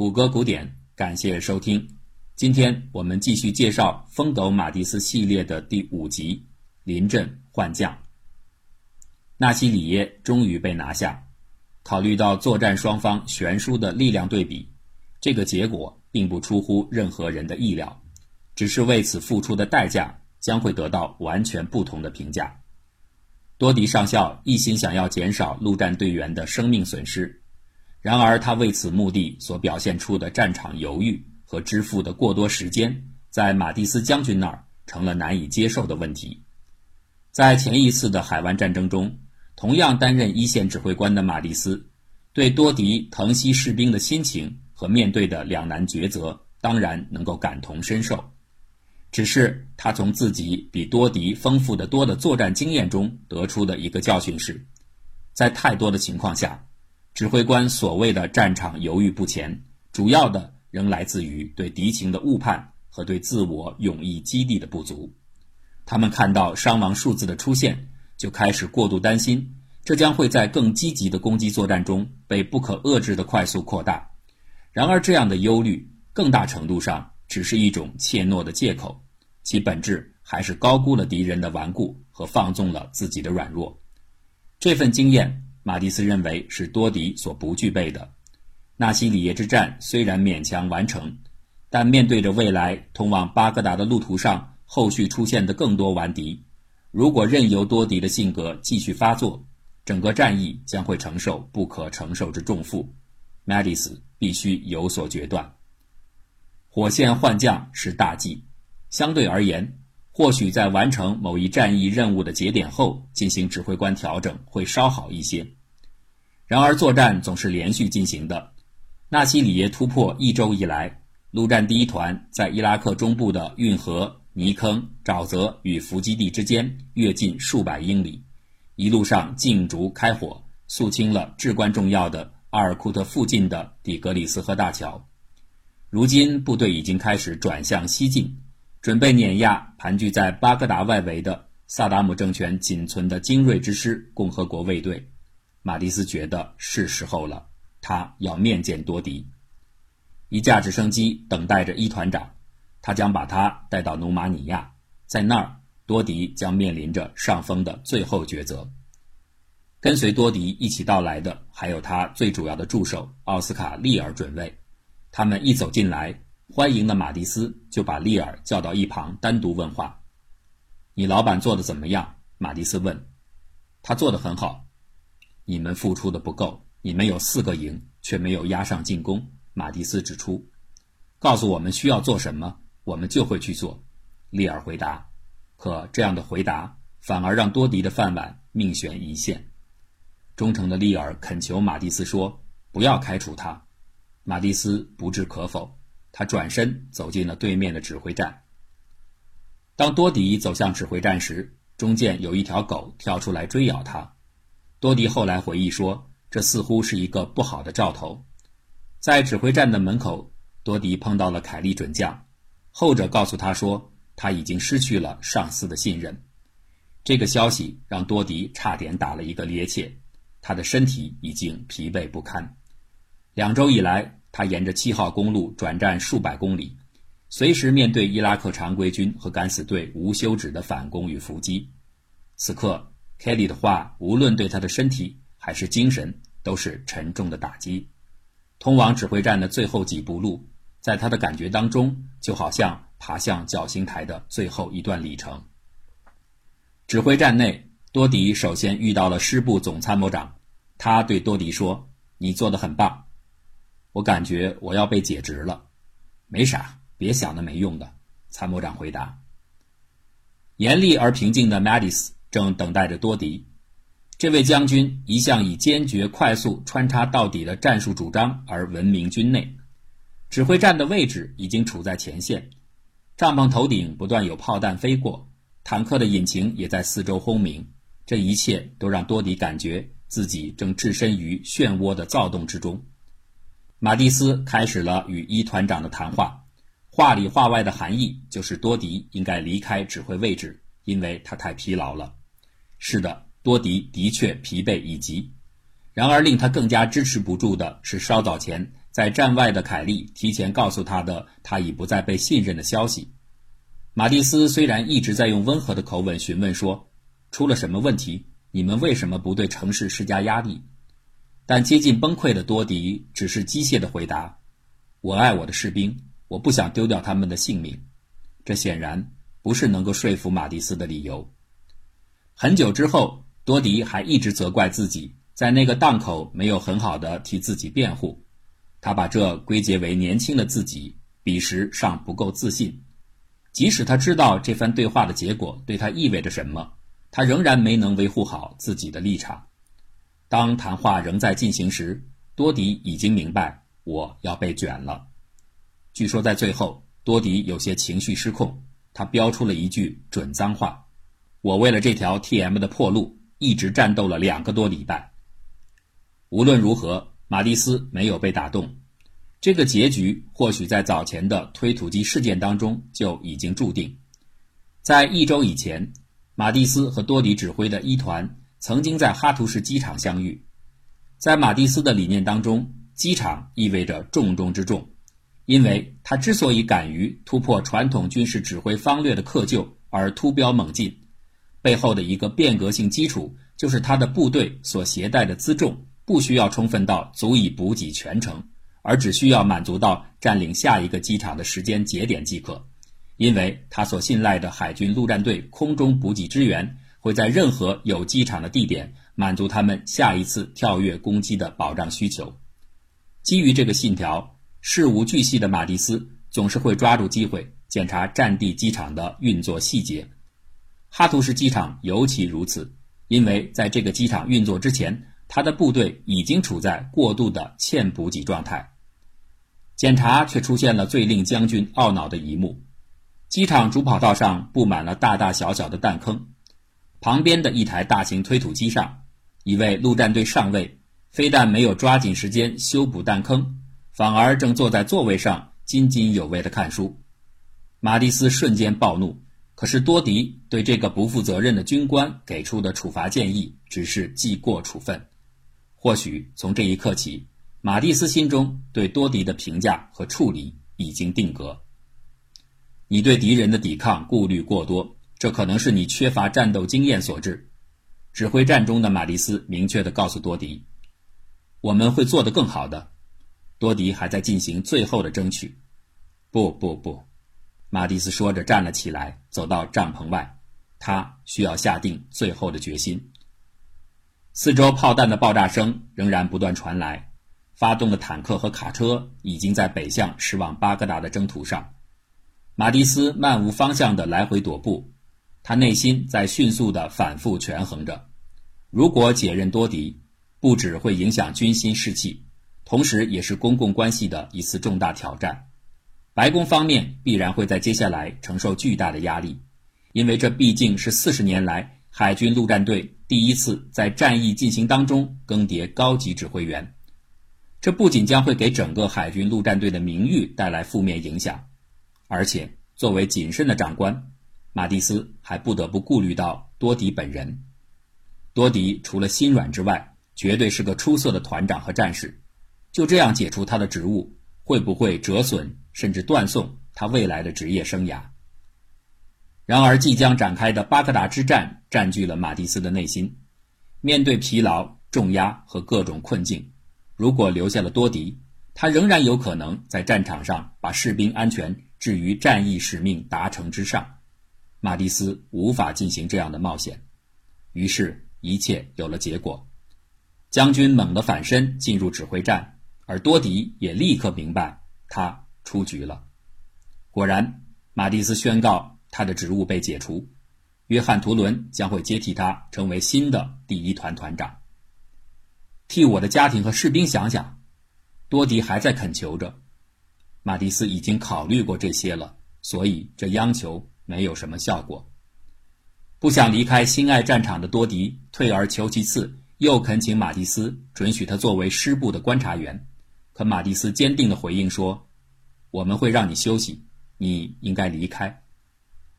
谷歌古典，感谢收听。今天我们继续介绍疯狗马蒂斯系列的第五集《临阵换将》。纳西里耶终于被拿下。考虑到作战双方悬殊的力量对比，这个结果并不出乎任何人的意料，只是为此付出的代价将会得到完全不同的评价。多迪上校一心想要减少陆战队员的生命损失，然而他为此目的所表现出的战场犹豫和支付的过多时间，在马蒂斯将军那儿成了难以接受的问题。在前一次的海湾战争中，同样担任一线指挥官的马蒂斯，对多迪疼惜士兵的心情和面对的两难抉择，当然能够感同身受。只是他从自己比多迪丰富的多的作战经验中得出的一个教训是，在太多的情况下，指挥官所谓的战场犹豫不前，主要的仍来自于对敌情的误判和对自我勇毅基地的不足。他们看到伤亡数字的出现，就开始过度担心，这将会在更积极的攻击作战中被不可遏制的快速扩大。然而，这样的忧虑更大程度上。只是一种怯懦的借口，其本质还是高估了敌人的顽固和放纵了自己的软弱。这份经验，马蒂斯认为是多迪所不具备的。纳西里耶之战虽然勉强完成，但面对着未来通往巴格达的路途上后续出现的更多顽敌，如果任由多迪的性格继续发作，整个战役将会承受不可承受之重负。马蒂斯必须有所决断。火线换将是大忌，相对而言，或许在完成某一战役任务的节点后进行指挥官调整会稍好一些。然而，作战总是连续进行的。纳西里耶突破一周以来，陆战第一团在伊拉克中部的运河、泥坑、沼泽与伏击地之间跃进数百英里，一路上径逐开火，肃清了至关重要的阿尔库特附近的底格里斯河大桥。如今，部队已经开始转向西进，准备碾压盘踞在巴格达外围的萨达姆政权仅存的精锐之师——共和国卫队。马蒂斯觉得是时候了，他要面见多迪。一架直升机等待着一团长，他将把他带到努马尼亚，在那儿，多迪将面临着上峰的最后抉择。跟随多迪一起到来的，还有他最主要的助手奥斯卡·利尔准尉。他们一走进来，欢迎的马蒂斯就把利尔叫到一旁，单独问话：“你老板做的怎么样？”马蒂斯问。“他做的很好。”“你们付出的不够，你们有四个营，却没有压上进攻。”马蒂斯指出。“告诉我们需要做什么，我们就会去做。”利尔回答。可这样的回答反而让多迪的饭碗命悬一线。忠诚的利尔恳求马蒂斯说：“不要开除他。”马蒂斯不置可否，他转身走进了对面的指挥站。当多迪走向指挥站时，中间有一条狗跳出来追咬他。多迪后来回忆说，这似乎是一个不好的兆头。在指挥站的门口，多迪碰到了凯利准将，后者告诉他说，他已经失去了上司的信任。这个消息让多迪差点打了一个趔趄，他的身体已经疲惫不堪。两周以来。他沿着七号公路转战数百公里，随时面对伊拉克常规军和敢死队无休止的反攻与伏击。此刻，凯利的话无论对他的身体还是精神都是沉重的打击。通往指挥站的最后几步路，在他的感觉当中，就好像爬向绞刑台的最后一段里程。指挥站内，多迪首先遇到了师部总参谋长，他对多迪说：“你做的很棒。”我感觉我要被解职了，没啥，别想那没用的。参谋长回答。严厉而平静的马蒂斯正等待着多迪。这位将军一向以坚决、快速、穿插到底的战术主张而闻名军内。指挥站的位置已经处在前线，帐篷头顶不断有炮弹飞过，坦克的引擎也在四周轰鸣。这一切都让多迪感觉自己正置身于漩涡的躁动之中。马蒂斯开始了与一团长的谈话，话里话外的含义就是多迪应该离开指挥位置，因为他太疲劳了。是的，多迪的确疲惫已极。然而，令他更加支持不住的是，稍早前在站外的凯利提前告诉他的他已不再被信任的消息。马蒂斯虽然一直在用温和的口吻询问说：“出了什么问题？你们为什么不对城市施加压力？”但接近崩溃的多迪只是机械的回答：“我爱我的士兵，我不想丢掉他们的性命。”这显然不是能够说服马蒂斯的理由。很久之后，多迪还一直责怪自己在那个档口没有很好的替自己辩护，他把这归结为年轻的自己彼时尚不够自信。即使他知道这番对话的结果对他意味着什么，他仍然没能维护好自己的立场。当谈话仍在进行时，多迪已经明白我要被卷了。据说在最后，多迪有些情绪失控，他飙出了一句准脏话：“我为了这条 T.M 的破路，一直战斗了两个多礼拜。”无论如何，马蒂斯没有被打动。这个结局或许在早前的推土机事件当中就已经注定。在一周以前，马蒂斯和多迪指挥的一团曾经在哈图什机场相遇。在马蒂斯的理念当中，机场意味着重中之重，因为他之所以敢于突破传统军事指挥方略的窠臼而突标猛进，背后的一个变革性基础就是他的部队所携带的辎重不需要充分到足以补给全城。而只需要满足到占领下一个机场的时间节点即可，因为他所信赖的海军陆战队空中补给支援会在任何有机场的地点满足他们下一次跳跃攻击的保障需求。基于这个信条，事无巨细的马蒂斯总是会抓住机会检查战地机场的运作细节。哈图什机场尤其如此，因为在这个机场运作之前。他的部队已经处在过度的欠补给状态，检查却出现了最令将军懊恼的一幕：机场主跑道上布满了大大小小的弹坑，旁边的一台大型推土机上，一位陆战队上尉非但没有抓紧时间修补弹坑，反而正坐在座位上津津有味地看书。马蒂斯瞬间暴怒。可是多迪对这个不负责任的军官给出的处罚建议只是记过处分。或许从这一刻起，马蒂斯心中对多迪的评价和处理已经定格。你对敌人的抵抗顾虑过多，这可能是你缺乏战斗经验所致。指挥战中的马蒂斯明确地告诉多迪：“我们会做得更好的。”多迪还在进行最后的争取。不不不，马蒂斯说着站了起来，走到帐篷外。他需要下定最后的决心。四周炮弹的爆炸声仍然不断传来，发动的坦克和卡车已经在北向驶往巴格达的征途上。马蒂斯漫无方向地来回踱步，他内心在迅速地反复权衡着：如果解任多迪，不只会影响军心士气，同时也是公共关系的一次重大挑战。白宫方面必然会在接下来承受巨大的压力，因为这毕竟是四十年来。海军陆战队第一次在战役进行当中更迭高级指挥员，这不仅将会给整个海军陆战队的名誉带来负面影响，而且作为谨慎的长官，马蒂斯还不得不顾虑到多迪本人。多迪除了心软之外，绝对是个出色的团长和战士。就这样解除他的职务，会不会折损甚至断送他未来的职业生涯？然而，即将展开的巴格达之战占据了马蒂斯的内心。面对疲劳、重压和各种困境，如果留下了多迪，他仍然有可能在战场上把士兵安全置于战役使命达成之上。马蒂斯无法进行这样的冒险，于是，一切有了结果。将军猛地反身进入指挥站，而多迪也立刻明白他出局了。果然，马蒂斯宣告。他的职务被解除，约翰·图伦将会接替他，成为新的第一团团长。替我的家庭和士兵想想，多迪还在恳求着。马蒂斯已经考虑过这些了，所以这央求没有什么效果。不想离开心爱战场的多迪退而求其次，又恳请马蒂斯准许他作为师部的观察员。可马蒂斯坚定地回应说：“我们会让你休息，你应该离开。”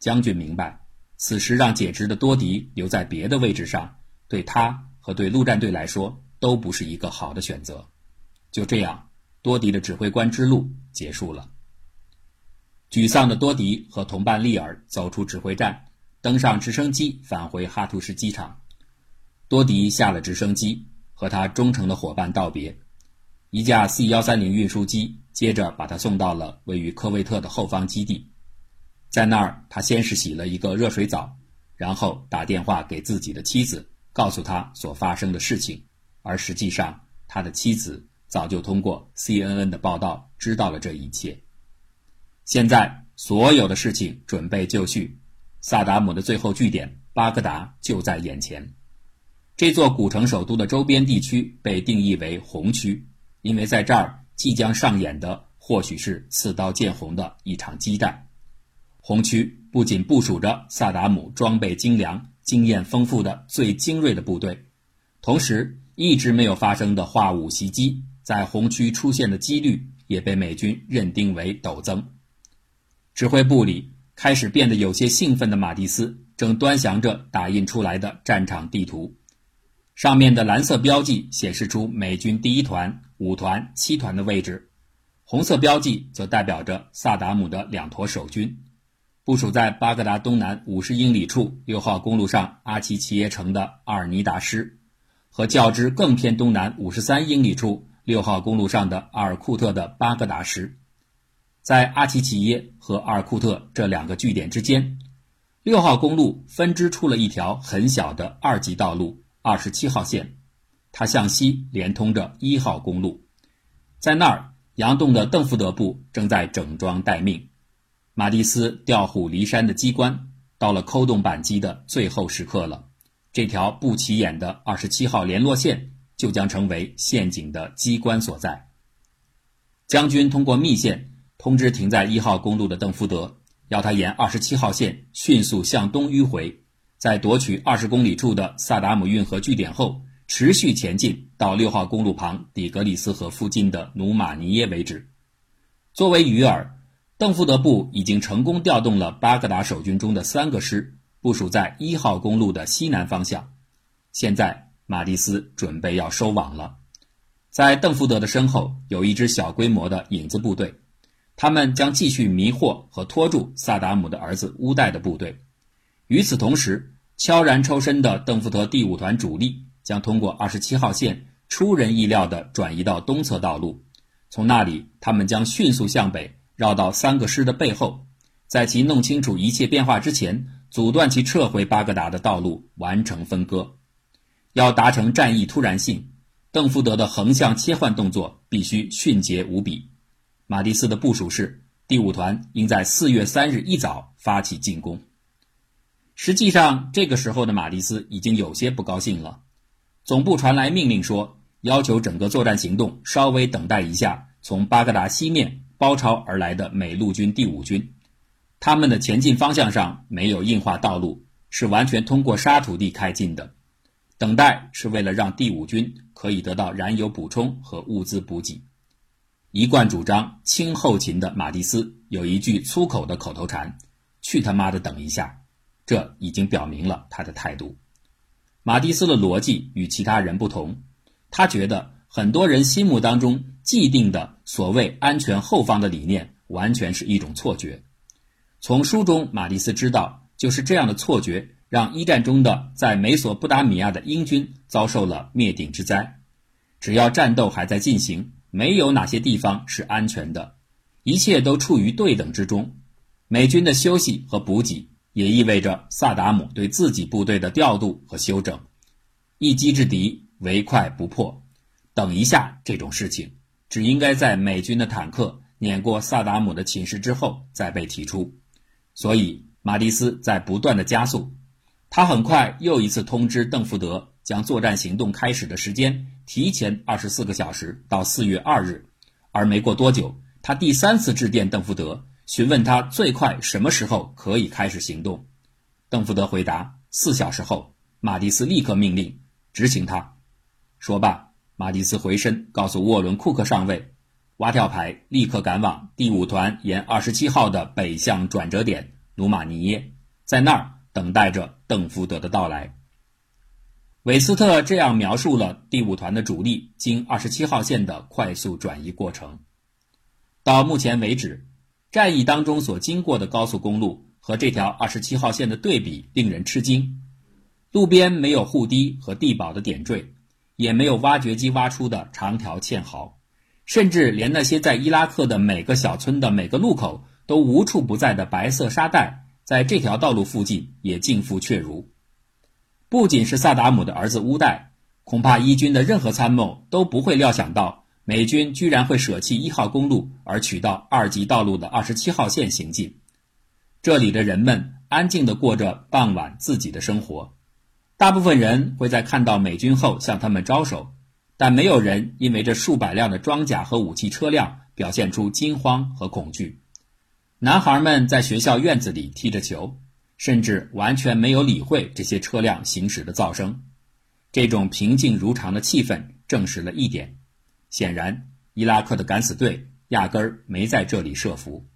将军明白，此时让解职的多迪留在别的位置上，对他和对陆战队来说都不是一个好的选择。就这样，多迪的指挥官之路结束了。沮丧的多迪和同伴利尔走出指挥站，登上直升机返回哈图什机场。多迪下了直升机，和他忠诚的伙伴道别。一架 C 幺三零运输机接着把他送到了位于科威特的后方基地，在那儿，他先是洗了一个热水澡，然后打电话给自己的妻子，告诉他所发生的事情。而实际上，他的妻子早就通过 CNN 的报道知道了这一切。现在，所有的事情准备就绪，萨达姆的最后据点巴格达就在眼前。这座古城首都的周边地区被定义为红区。因为在这儿即将上演的或许是刺刀见红的一场激战，红区不仅部署着萨达姆装备精良、经验丰富的最精锐的部队，同时一直没有发生的化武袭击在红区出现的几率也被美军认定为陡增。指挥部里开始变得有些兴奋的马蒂斯正端详着打印出来的战场地图，上面的蓝色标记显示出美军第一团。五团、七团的位置，红色标记则代表着萨达姆的两坨守军，部署在巴格达东南五十英里处六号公路上阿奇齐耶城的阿尔尼达师，和较之更偏东南五十三英里处六号公路上的阿尔库特的巴格达师。在阿奇奇耶和阿尔库特这两个据点之间，六号公路分支出了一条很小的二级道路——二十七号线。它向西连通着一号公路，在那儿，杨栋的邓福德部正在整装待命。马蒂斯调虎离山的机关到了扣动扳机的最后时刻了。这条不起眼的二十七号联络线就将成为陷阱的机关所在。将军通过密线通知停在一号公路的邓福德，要他沿二十七号线迅速向东迂回，在夺取二十公里处的萨达姆运河据点后。持续前进到六号公路旁底格里斯河附近的努马尼耶为止。作为鱼饵，邓福德部已经成功调动了巴格达守军中的三个师，部署在一号公路的西南方向。现在，马蒂斯准备要收网了。在邓福德的身后有一支小规模的影子部队，他们将继续迷惑和拖住萨达姆的儿子乌代的部队。与此同时，悄然抽身的邓福德第五团主力。将通过二十七号线出人意料地转移到东侧道路，从那里他们将迅速向北绕到三个师的背后，在其弄清楚一切变化之前，阻断其撤回巴格达的道路，完成分割。要达成战役突然性，邓福德的横向切换动作必须迅捷无比。马蒂斯的部署是：第五团应在四月三日一早发起进攻。实际上，这个时候的马蒂斯已经有些不高兴了。总部传来命令说，要求整个作战行动稍微等待一下。从巴格达西面包抄而来的美陆军第五军，他们的前进方向上没有硬化道路，是完全通过沙土地开进的。等待是为了让第五军可以得到燃油补充和物资补给。一贯主张轻后勤的马蒂斯有一句粗口的口头禅：“去他妈的等一下！”这已经表明了他的态度。马蒂斯的逻辑与其他人不同，他觉得很多人心目当中既定的所谓安全后方的理念完全是一种错觉。从书中，马蒂斯知道，就是这样的错觉让一战中的在美索不达米亚的英军遭受了灭顶之灾。只要战斗还在进行，没有哪些地方是安全的，一切都处于对等之中。美军的休息和补给。也意味着萨达姆对自己部队的调度和休整，一击制敌，唯快不破。等一下，这种事情只应该在美军的坦克碾过萨达姆的寝室之后再被提出。所以，马蒂斯在不断的加速。他很快又一次通知邓福德，将作战行动开始的时间提前二十四个小时到四月二日。而没过多久，他第三次致电邓福德。询问他最快什么时候可以开始行动，邓福德回答：四小时后。马蒂斯立刻命令执行他。说罢，马蒂斯回身告诉沃伦库克上尉，蛙跳排立刻赶往第五团沿二十七号的北向转折点努马尼耶，在那儿等待着邓福德的到来。韦斯特这样描述了第五团的主力经二十七号线的快速转移过程。到目前为止，战役当中所经过的高速公路和这条二十七号线的对比令人吃惊。路边没有护堤和地堡的点缀，也没有挖掘机挖出的长条堑壕，甚至连那些在伊拉克的每个小村的每个路口都无处不在的白色沙袋，在这条道路附近也尽付确如。不仅是萨达姆的儿子乌代，恐怕伊军的任何参谋都不会料想到，美军居然会舍弃一号公路而取到二级道路的二十七号线行进。这里的人们安静地过着傍晚自己的生活。大部分人会在看到美军后向他们招手，但没有人因为这数百辆的装甲和武器车辆表现出惊慌和恐惧。男孩们在学校院子里踢着球，甚至完全没有理会这些车辆行驶的噪声。这种平静如常的气氛证实了一点：显然，伊拉克的敢死队压根儿没在这里设伏。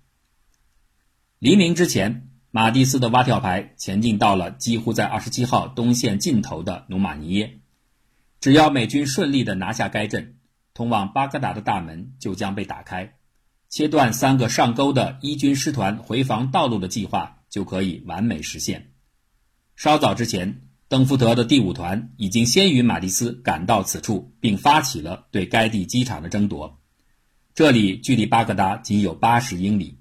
黎明之前。马蒂斯的蛙跳排前进到了几乎在二十七号东线尽头的努马尼耶。只要美军顺利地拿下该镇，通往巴格达的大门就将被打开，切断三个上钩的伊军师团回防道路的计划就可以完美实现。稍早之前，邓福德的第五团已经先于马蒂斯赶到此处，并发起了对该地机场的争夺。这里距离巴格达仅有八十英里，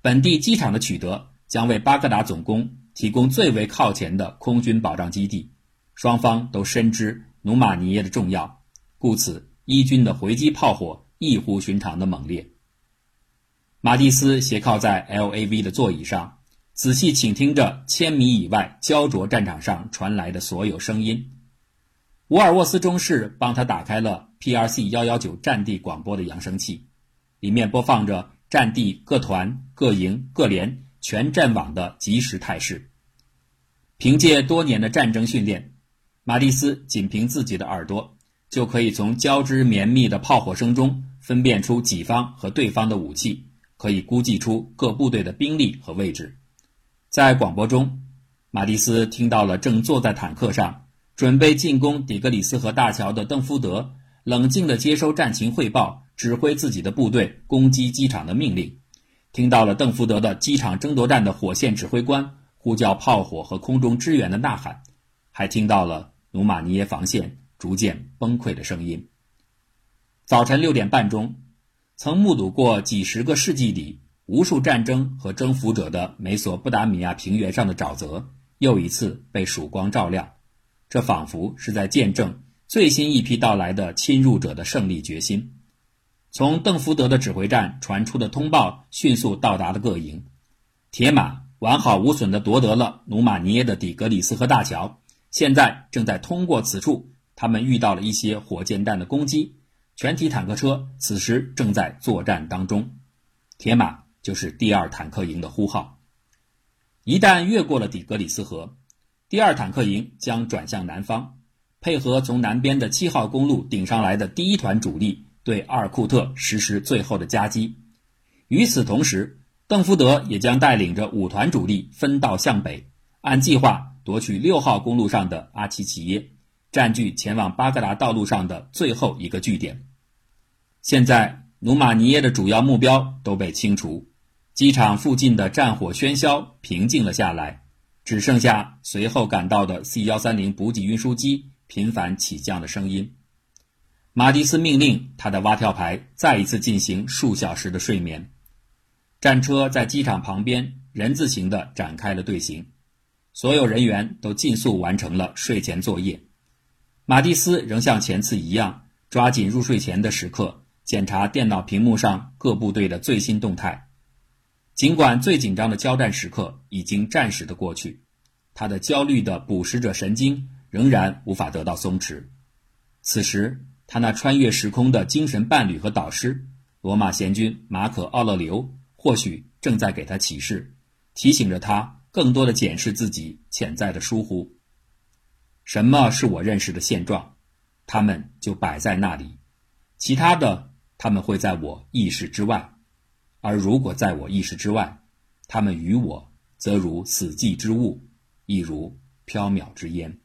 本地机场的取得。将为巴格达总攻提供最为靠前的空军保障基地，双方都深知努马尼耶的重要，故此伊军的回击炮火异乎寻常的猛烈。马蒂斯斜靠在 LAV 的座椅上，仔细倾听着千米以外焦灼战场上传来的所有声音。沃尔沃斯中士帮他打开了 PRC 幺幺九战地广播的扬声器，里面播放着战地各团、各营、各连。全战网的即时态势。凭借多年的战争训练，马蒂斯仅凭自己的耳朵就可以从交织绵密的炮火声中分辨出己方和对方的武器，可以估计出各部队的兵力和位置。在广播中，马蒂斯听到了正坐在坦克上准备进攻底格里斯河大桥的邓福德冷静地接收战情汇报，指挥自己的部队攻击机场的命令。听到了邓福德的机场争夺战的火线指挥官呼叫炮火和空中支援的呐喊，还听到了努马尼耶防线逐渐崩溃的声音。早晨六点半钟，曾目睹过几十个世纪里无数战争和征服者的美索不达米亚平原上的沼泽又一次被曙光照亮，这仿佛是在见证最新一批到来的侵入者的胜利决心。从邓福德的指挥站传出的通报迅速到达了各营，铁马完好无损地夺得了努马尼耶的底格里斯河大桥，现在正在通过此处。他们遇到了一些火箭弹的攻击，全体坦克车此时正在作战当中。铁马就是第二坦克营的呼号。一旦越过了底格里斯河，第二坦克营将转向南方，配合从南边的七号公路顶上来的第一团主力。对阿尔库特实施最后的夹击。与此同时，邓福德也将带领着五团主力分道向北，按计划夺取六号公路上的阿奇奇耶，占据前往巴格达道路上的最后一个据点。现在，努马尼耶的主要目标都被清除，机场附近的战火喧嚣平静了下来，只剩下随后赶到的 C 幺三零补给运输机频繁起降的声音。马蒂斯命令他的蛙跳排再一次进行数小时的睡眠。战车在机场旁边人字形的展开了队形，所有人员都尽速完成了睡前作业。马蒂斯仍像前次一样，抓紧入睡前的时刻检查电脑屏幕上各部队的最新动态。尽管最紧张的交战时刻已经暂时的过去，他的焦虑的捕食者神经仍然无法得到松弛。此时。他那穿越时空的精神伴侣和导师，罗马贤君马可·奥勒留，或许正在给他启示，提醒着他更多的检视自己潜在的疏忽。什么是我认识的现状？他们就摆在那里，其他的他们会在我意识之外，而如果在我意识之外，他们与我则如死寂之物，亦如缥缈之烟。